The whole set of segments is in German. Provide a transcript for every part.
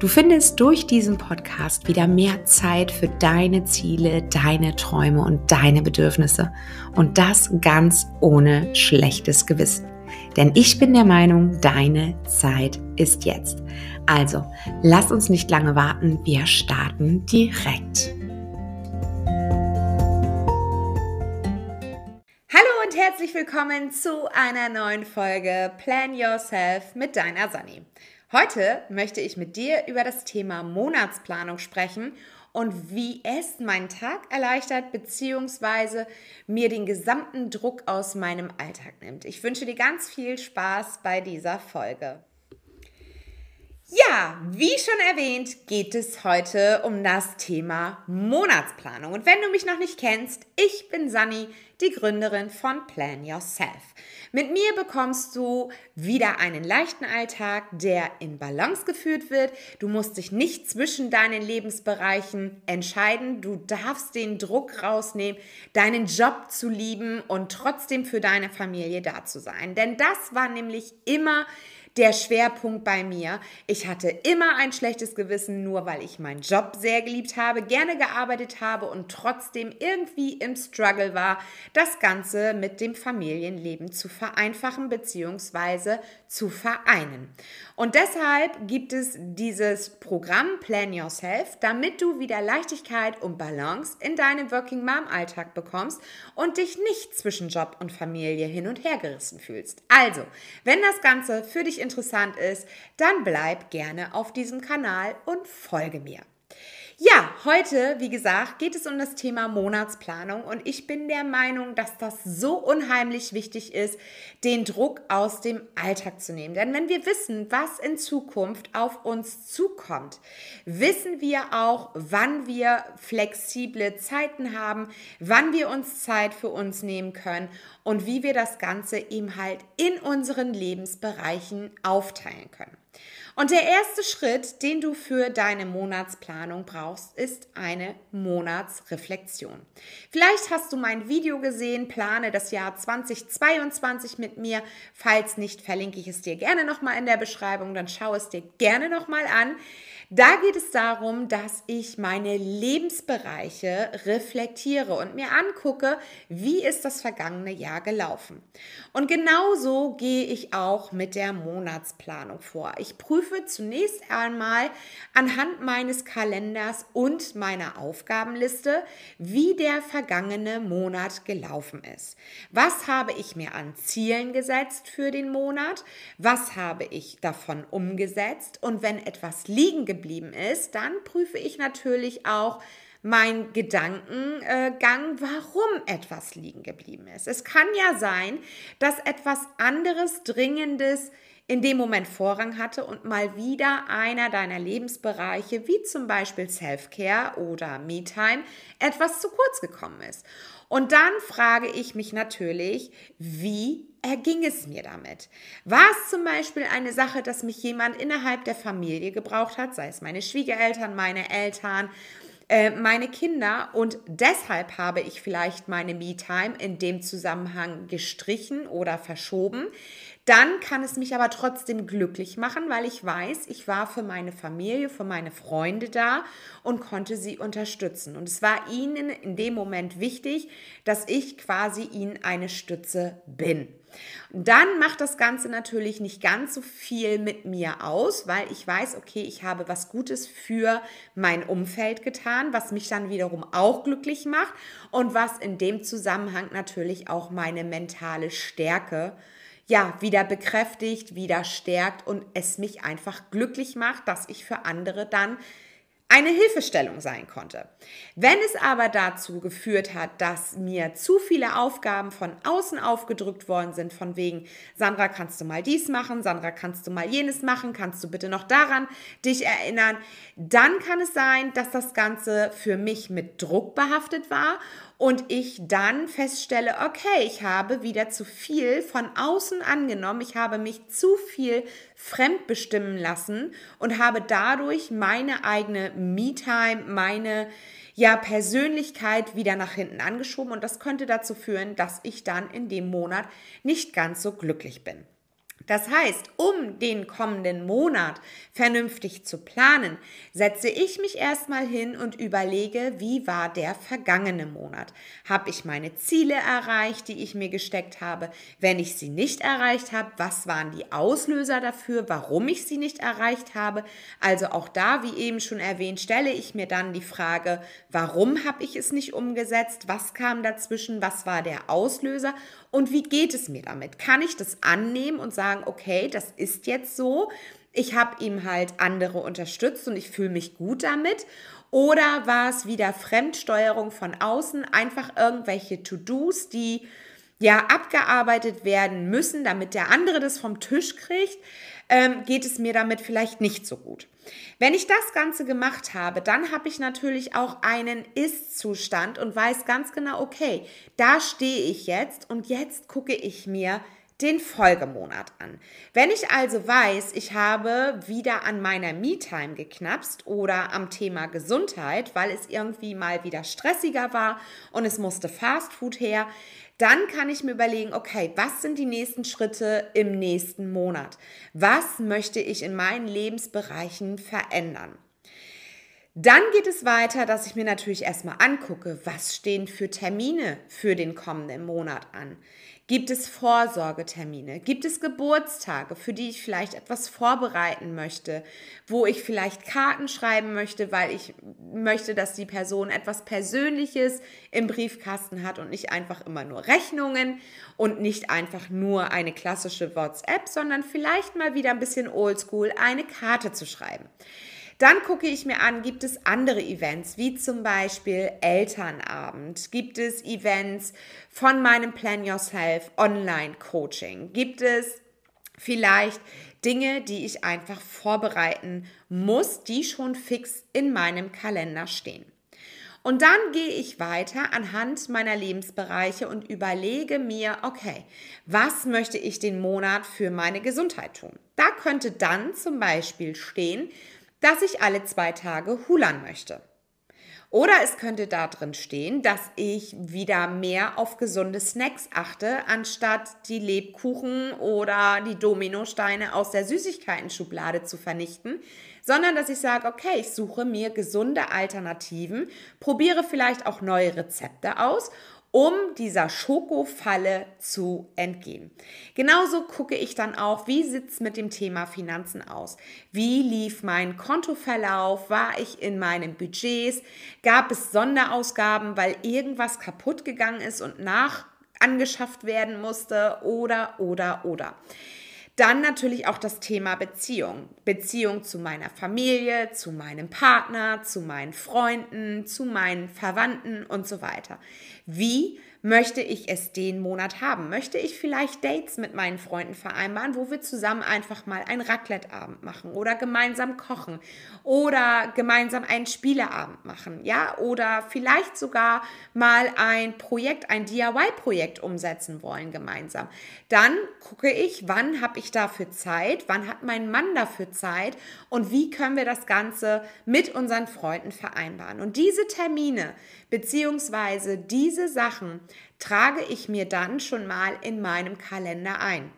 Du findest durch diesen Podcast wieder mehr Zeit für deine Ziele, deine Träume und deine Bedürfnisse. Und das ganz ohne schlechtes Gewissen. Denn ich bin der Meinung, deine Zeit ist jetzt. Also, lass uns nicht lange warten, wir starten direkt. Hallo und herzlich willkommen zu einer neuen Folge Plan Yourself mit deiner Sunny. Heute möchte ich mit dir über das Thema Monatsplanung sprechen und wie es meinen Tag erleichtert bzw. mir den gesamten Druck aus meinem Alltag nimmt. Ich wünsche dir ganz viel Spaß bei dieser Folge. Ja, wie schon erwähnt, geht es heute um das Thema Monatsplanung. Und wenn du mich noch nicht kennst, ich bin Sani, die Gründerin von Plan Yourself. Mit mir bekommst du wieder einen leichten Alltag, der in Balance geführt wird. Du musst dich nicht zwischen deinen Lebensbereichen entscheiden. Du darfst den Druck rausnehmen, deinen Job zu lieben und trotzdem für deine Familie da zu sein. Denn das war nämlich immer der Schwerpunkt bei mir. Ich hatte immer ein schlechtes Gewissen, nur weil ich meinen Job sehr geliebt habe, gerne gearbeitet habe und trotzdem irgendwie im Struggle war, das Ganze mit dem Familienleben zu vereinfachen bzw. zu vereinen. Und deshalb gibt es dieses Programm Plan Yourself, damit du wieder Leichtigkeit und Balance in deinem Working Mom Alltag bekommst und dich nicht zwischen Job und Familie hin und her gerissen fühlst. Also, wenn das Ganze für dich interessant ist, dann bleib gerne auf diesem Kanal und folge mir. Ja, heute, wie gesagt, geht es um das Thema Monatsplanung und ich bin der Meinung, dass das so unheimlich wichtig ist, den Druck aus dem Alltag zu nehmen. Denn wenn wir wissen, was in Zukunft auf uns zukommt, wissen wir auch, wann wir flexible Zeiten haben, wann wir uns Zeit für uns nehmen können und wie wir das Ganze eben halt in unseren Lebensbereichen aufteilen können. Und der erste Schritt, den du für deine Monatsplanung brauchst, ist eine Monatsreflexion. Vielleicht hast du mein Video gesehen, plane das Jahr 2022 mit mir. Falls nicht, verlinke ich es dir gerne nochmal in der Beschreibung, dann schau es dir gerne nochmal an. Da geht es darum, dass ich meine Lebensbereiche reflektiere und mir angucke, wie ist das vergangene Jahr gelaufen. Und genauso gehe ich auch mit der Monatsplanung vor. Ich prüfe zunächst einmal anhand meines Kalenders und meiner Aufgabenliste, wie der vergangene Monat gelaufen ist. Was habe ich mir an Zielen gesetzt für den Monat? Was habe ich davon umgesetzt? Und wenn etwas liegen geblieben geblieben ist, dann prüfe ich natürlich auch mein Gedankengang, warum etwas liegen geblieben ist. Es kann ja sein, dass etwas anderes, Dringendes in dem Moment Vorrang hatte und mal wieder einer deiner Lebensbereiche, wie zum Beispiel Self-Care oder Me-Time, etwas zu kurz gekommen ist. Und dann frage ich mich natürlich, wie erging es mir damit? War es zum Beispiel eine Sache, dass mich jemand innerhalb der Familie gebraucht hat, sei es meine Schwiegereltern, meine Eltern, äh, meine Kinder und deshalb habe ich vielleicht meine Me-Time in dem Zusammenhang gestrichen oder verschoben. Dann kann es mich aber trotzdem glücklich machen, weil ich weiß, ich war für meine Familie, für meine Freunde da und konnte sie unterstützen. Und es war ihnen in dem Moment wichtig, dass ich quasi ihnen eine Stütze bin. Dann macht das Ganze natürlich nicht ganz so viel mit mir aus, weil ich weiß, okay, ich habe was Gutes für mein Umfeld getan, was mich dann wiederum auch glücklich macht und was in dem Zusammenhang natürlich auch meine mentale Stärke ja, wieder bekräftigt, wieder stärkt und es mich einfach glücklich macht, dass ich für andere dann eine Hilfestellung sein konnte. Wenn es aber dazu geführt hat, dass mir zu viele Aufgaben von außen aufgedrückt worden sind, von wegen, Sandra, kannst du mal dies machen, Sandra, kannst du mal jenes machen, kannst du bitte noch daran dich erinnern, dann kann es sein, dass das Ganze für mich mit Druck behaftet war und ich dann feststelle, okay, ich habe wieder zu viel von außen angenommen, ich habe mich zu viel fremdbestimmen lassen und habe dadurch meine eigene Me-Time, meine ja, Persönlichkeit wieder nach hinten angeschoben und das könnte dazu führen, dass ich dann in dem Monat nicht ganz so glücklich bin. Das heißt, um den kommenden Monat vernünftig zu planen, setze ich mich erstmal hin und überlege, wie war der vergangene Monat? Habe ich meine Ziele erreicht, die ich mir gesteckt habe? Wenn ich sie nicht erreicht habe, was waren die Auslöser dafür, warum ich sie nicht erreicht habe? Also auch da, wie eben schon erwähnt, stelle ich mir dann die Frage, warum habe ich es nicht umgesetzt? Was kam dazwischen? Was war der Auslöser? Und wie geht es mir damit? Kann ich das annehmen und sagen, okay, das ist jetzt so? Ich habe ihm halt andere unterstützt und ich fühle mich gut damit. Oder war es wieder Fremdsteuerung von außen, einfach irgendwelche To-Dos, die ja abgearbeitet werden müssen, damit der andere das vom Tisch kriegt, ähm, geht es mir damit vielleicht nicht so gut. Wenn ich das Ganze gemacht habe, dann habe ich natürlich auch einen Ist-Zustand und weiß ganz genau, okay, da stehe ich jetzt und jetzt gucke ich mir den Folgemonat an. Wenn ich also weiß, ich habe wieder an meiner Me-Time geknapst oder am Thema Gesundheit, weil es irgendwie mal wieder stressiger war und es musste Fast Food her, dann kann ich mir überlegen, okay, was sind die nächsten Schritte im nächsten Monat? Was möchte ich in meinen Lebensbereichen verändern? Dann geht es weiter, dass ich mir natürlich erstmal angucke, was stehen für Termine für den kommenden Monat an. Gibt es Vorsorgetermine? Gibt es Geburtstage, für die ich vielleicht etwas vorbereiten möchte, wo ich vielleicht Karten schreiben möchte, weil ich möchte, dass die Person etwas Persönliches im Briefkasten hat und nicht einfach immer nur Rechnungen und nicht einfach nur eine klassische WhatsApp, sondern vielleicht mal wieder ein bisschen oldschool eine Karte zu schreiben. Dann gucke ich mir an, gibt es andere Events, wie zum Beispiel Elternabend? Gibt es Events von meinem Plan Yourself Online Coaching? Gibt es vielleicht Dinge, die ich einfach vorbereiten muss, die schon fix in meinem Kalender stehen? Und dann gehe ich weiter anhand meiner Lebensbereiche und überlege mir, okay, was möchte ich den Monat für meine Gesundheit tun? Da könnte dann zum Beispiel stehen, dass ich alle zwei Tage hulern möchte. Oder es könnte da drin stehen, dass ich wieder mehr auf gesunde Snacks achte, anstatt die Lebkuchen oder die Dominosteine aus der Süßigkeiten-Schublade zu vernichten, sondern dass ich sage, okay, ich suche mir gesunde Alternativen, probiere vielleicht auch neue Rezepte aus um dieser Schokofalle zu entgehen. Genauso gucke ich dann auch, wie sieht es mit dem Thema Finanzen aus? Wie lief mein Kontoverlauf? War ich in meinen Budgets? Gab es Sonderausgaben, weil irgendwas kaputt gegangen ist und nach angeschafft werden musste? Oder, oder, oder. Dann natürlich auch das Thema Beziehung. Beziehung zu meiner Familie, zu meinem Partner, zu meinen Freunden, zu meinen Verwandten und so weiter. Wie möchte ich es den Monat haben? Möchte ich vielleicht Dates mit meinen Freunden vereinbaren, wo wir zusammen einfach mal ein Raclette-Abend machen oder gemeinsam kochen oder gemeinsam einen Spieleabend machen, ja? Oder vielleicht sogar mal ein Projekt, ein DIY-Projekt umsetzen wollen gemeinsam. Dann gucke ich, wann habe ich dafür Zeit, wann hat mein Mann dafür Zeit und wie können wir das Ganze mit unseren Freunden vereinbaren. Und diese Termine beziehungsweise diese Sachen trage ich mir dann schon mal in meinem Kalender ein.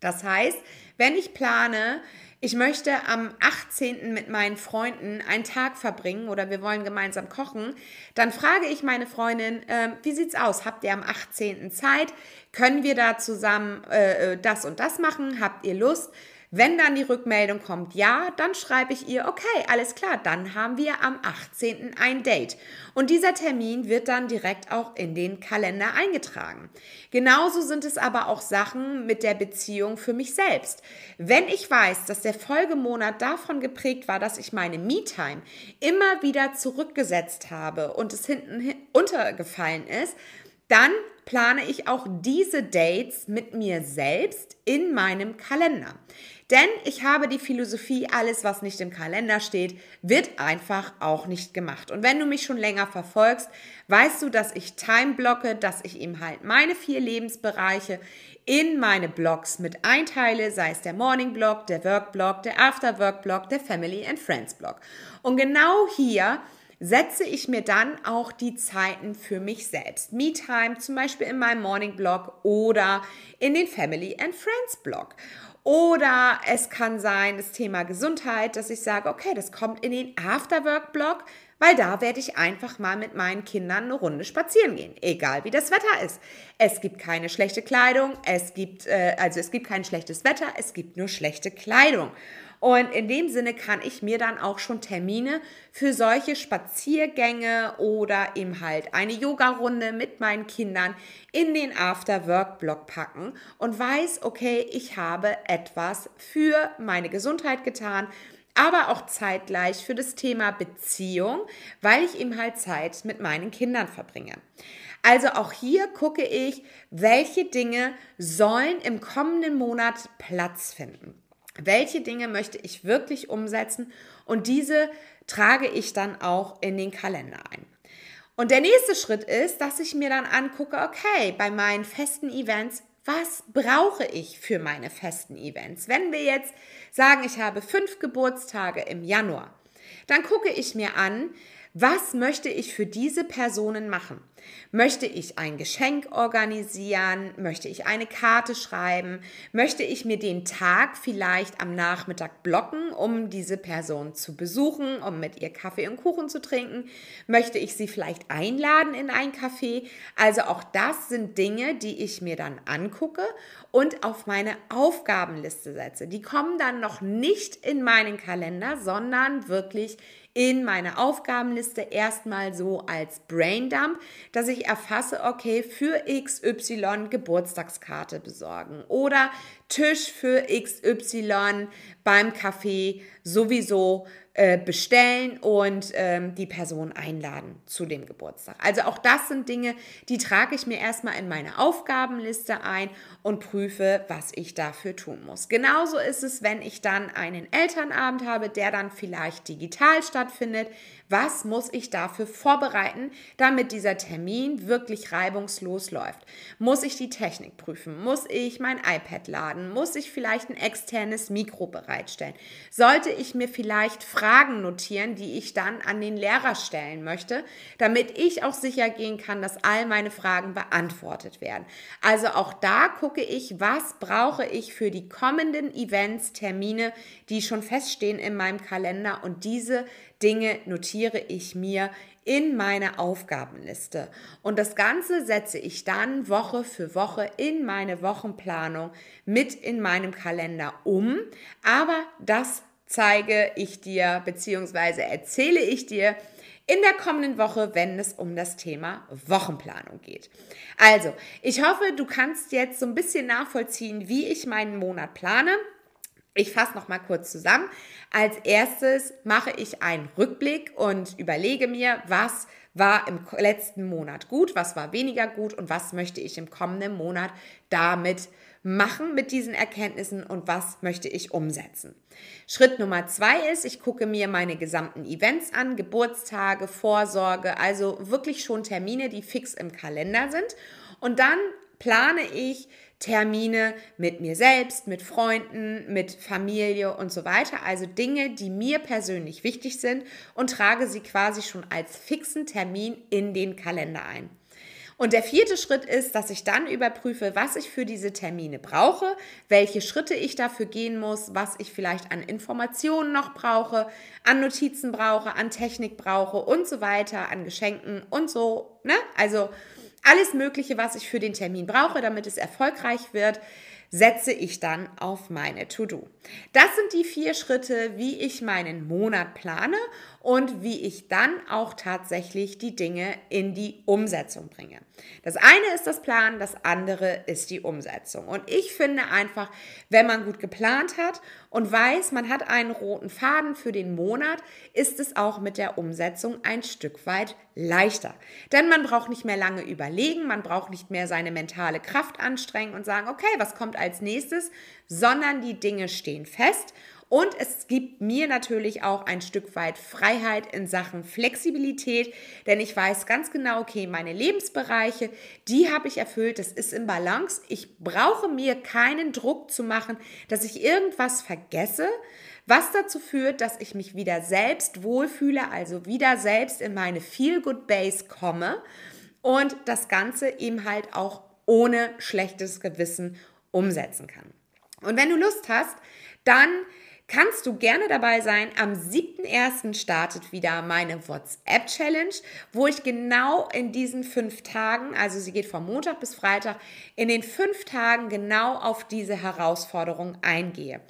Das heißt, wenn ich plane, ich möchte am 18. mit meinen Freunden einen Tag verbringen oder wir wollen gemeinsam kochen, dann frage ich meine Freundin, äh, wie sieht's aus? Habt ihr am 18. Zeit? Können wir da zusammen äh, äh, das und das machen? Habt ihr Lust? Wenn dann die Rückmeldung kommt, ja, dann schreibe ich ihr, okay, alles klar, dann haben wir am 18. ein Date. Und dieser Termin wird dann direkt auch in den Kalender eingetragen. Genauso sind es aber auch Sachen mit der Beziehung für mich selbst. Wenn ich weiß, dass der Folgemonat davon geprägt war, dass ich meine Me-Time immer wieder zurückgesetzt habe und es hinten untergefallen ist, dann plane ich auch diese Dates mit mir selbst in meinem Kalender. Denn ich habe die Philosophie, alles, was nicht im Kalender steht, wird einfach auch nicht gemacht. Und wenn du mich schon länger verfolgst, weißt du, dass ich Time blocke, dass ich eben halt meine vier Lebensbereiche in meine Blogs mit einteile, sei es der Morning Blog, der Work Blog, der After Work Blog, der Family and Friends Blog. Und genau hier setze ich mir dann auch die Zeiten für mich selbst. Me-Time zum Beispiel in meinem Morning Blog oder in den Family and Friends Blog. Oder es kann sein, das Thema Gesundheit, dass ich sage, okay, das kommt in den Afterwork-Blog, weil da werde ich einfach mal mit meinen Kindern eine Runde spazieren gehen, egal wie das Wetter ist. Es gibt keine schlechte Kleidung, es gibt, äh, also es gibt kein schlechtes Wetter, es gibt nur schlechte Kleidung. Und in dem Sinne kann ich mir dann auch schon Termine für solche Spaziergänge oder eben halt eine Yoga-Runde mit meinen Kindern in den After-Work-Blog packen und weiß, okay, ich habe etwas für meine Gesundheit getan, aber auch zeitgleich für das Thema Beziehung, weil ich eben halt Zeit mit meinen Kindern verbringe. Also auch hier gucke ich, welche Dinge sollen im kommenden Monat Platz finden. Welche Dinge möchte ich wirklich umsetzen und diese trage ich dann auch in den Kalender ein. Und der nächste Schritt ist, dass ich mir dann angucke, okay, bei meinen festen Events, was brauche ich für meine festen Events? Wenn wir jetzt sagen, ich habe fünf Geburtstage im Januar, dann gucke ich mir an, was möchte ich für diese Personen machen? Möchte ich ein Geschenk organisieren? Möchte ich eine Karte schreiben? Möchte ich mir den Tag vielleicht am Nachmittag blocken, um diese Person zu besuchen, um mit ihr Kaffee und Kuchen zu trinken? Möchte ich sie vielleicht einladen in ein Café? Also auch das sind Dinge, die ich mir dann angucke und auf meine Aufgabenliste setze. Die kommen dann noch nicht in meinen Kalender, sondern wirklich in meine Aufgabenliste erstmal so als Braindump, dass ich erfasse, okay, für XY Geburtstagskarte besorgen oder Tisch für XY beim Café sowieso äh, bestellen und ähm, die Person einladen zu dem Geburtstag. Also auch das sind Dinge, die trage ich mir erstmal in meine Aufgabenliste ein und prüfe, was ich dafür tun muss. Genauso ist es, wenn ich dann einen Elternabend habe, der dann vielleicht digital stattfindet. Was muss ich dafür vorbereiten, damit dieser Termin wirklich reibungslos läuft? Muss ich die Technik prüfen? Muss ich mein iPad laden? Muss ich vielleicht ein externes Mikro bereitstellen? Sollte ich mir vielleicht Fragen notieren, die ich dann an den Lehrer stellen möchte, damit ich auch sicher gehen kann, dass all meine Fragen beantwortet werden? Also auch da gucke ich, was brauche ich für die kommenden Events, Termine, die schon feststehen in meinem Kalender und diese Dinge notiere ich mir in meine Aufgabenliste. Und das Ganze setze ich dann Woche für Woche in meine Wochenplanung mit in meinem Kalender um. Aber das zeige ich dir bzw. erzähle ich dir in der kommenden Woche, wenn es um das Thema Wochenplanung geht. Also, ich hoffe, du kannst jetzt so ein bisschen nachvollziehen, wie ich meinen Monat plane. Ich fasse noch mal kurz zusammen. Als erstes mache ich einen Rückblick und überlege mir, was war im letzten Monat gut, was war weniger gut und was möchte ich im kommenden Monat damit machen mit diesen Erkenntnissen und was möchte ich umsetzen. Schritt Nummer zwei ist, ich gucke mir meine gesamten Events an, Geburtstage, Vorsorge, also wirklich schon Termine, die fix im Kalender sind. Und dann plane ich Termine mit mir selbst, mit Freunden, mit Familie und so weiter. Also Dinge, die mir persönlich wichtig sind und trage sie quasi schon als fixen Termin in den Kalender ein. Und der vierte Schritt ist, dass ich dann überprüfe, was ich für diese Termine brauche, welche Schritte ich dafür gehen muss, was ich vielleicht an Informationen noch brauche, an Notizen brauche, an Technik brauche und so weiter, an Geschenken und so. Ne? Also alles Mögliche, was ich für den Termin brauche, damit es erfolgreich wird. setze ich dann auf meine To-Do. Das sind die vier Schritte, wie ich meinen Monat plane und wie ich dann auch tatsächlich die Dinge in die Umsetzung bringe. Das eine ist das Plan, das andere ist die Umsetzung. Und ich finde einfach, wenn man gut geplant hat und weiß, man hat einen roten Faden für den Monat, ist es auch mit der Umsetzung ein Stück weit leichter. Denn man braucht nicht mehr lange überlegen, man braucht nicht mehr seine mentale Kraft anstrengen und sagen, okay, was kommt als nächstes, sondern die Dinge stehen fest und es gibt mir natürlich auch ein Stück weit Freiheit in Sachen Flexibilität, denn ich weiß ganz genau, okay, meine Lebensbereiche, die habe ich erfüllt, das ist im Balance. Ich brauche mir keinen Druck zu machen, dass ich irgendwas vergesse, was dazu führt, dass ich mich wieder selbst wohlfühle, also wieder selbst in meine Feel-Good Base komme und das Ganze eben halt auch ohne schlechtes Gewissen umsetzen kann. Und wenn du Lust hast, dann kannst du gerne dabei sein. Am 7.1. startet wieder meine WhatsApp-Challenge, wo ich genau in diesen fünf Tagen, also sie geht von Montag bis Freitag, in den fünf Tagen genau auf diese Herausforderung eingehe.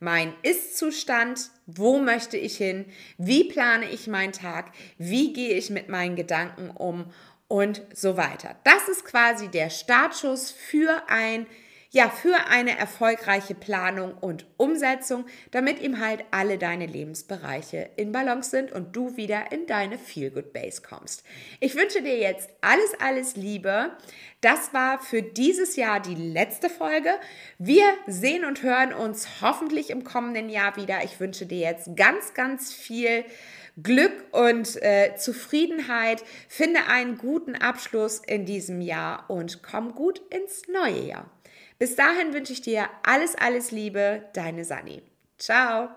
Mein Ist-Zustand, wo möchte ich hin, wie plane ich meinen Tag, wie gehe ich mit meinen Gedanken um und so weiter. Das ist quasi der Startschuss für ein ja, für eine erfolgreiche Planung und Umsetzung, damit eben halt alle deine Lebensbereiche in Balance sind und du wieder in deine Feel Good Base kommst. Ich wünsche dir jetzt alles, alles Liebe. Das war für dieses Jahr die letzte Folge. Wir sehen und hören uns hoffentlich im kommenden Jahr wieder. Ich wünsche dir jetzt ganz, ganz viel Glück und äh, Zufriedenheit. Finde einen guten Abschluss in diesem Jahr und komm gut ins neue Jahr. Bis dahin wünsche ich dir alles, alles Liebe, deine Sani. Ciao.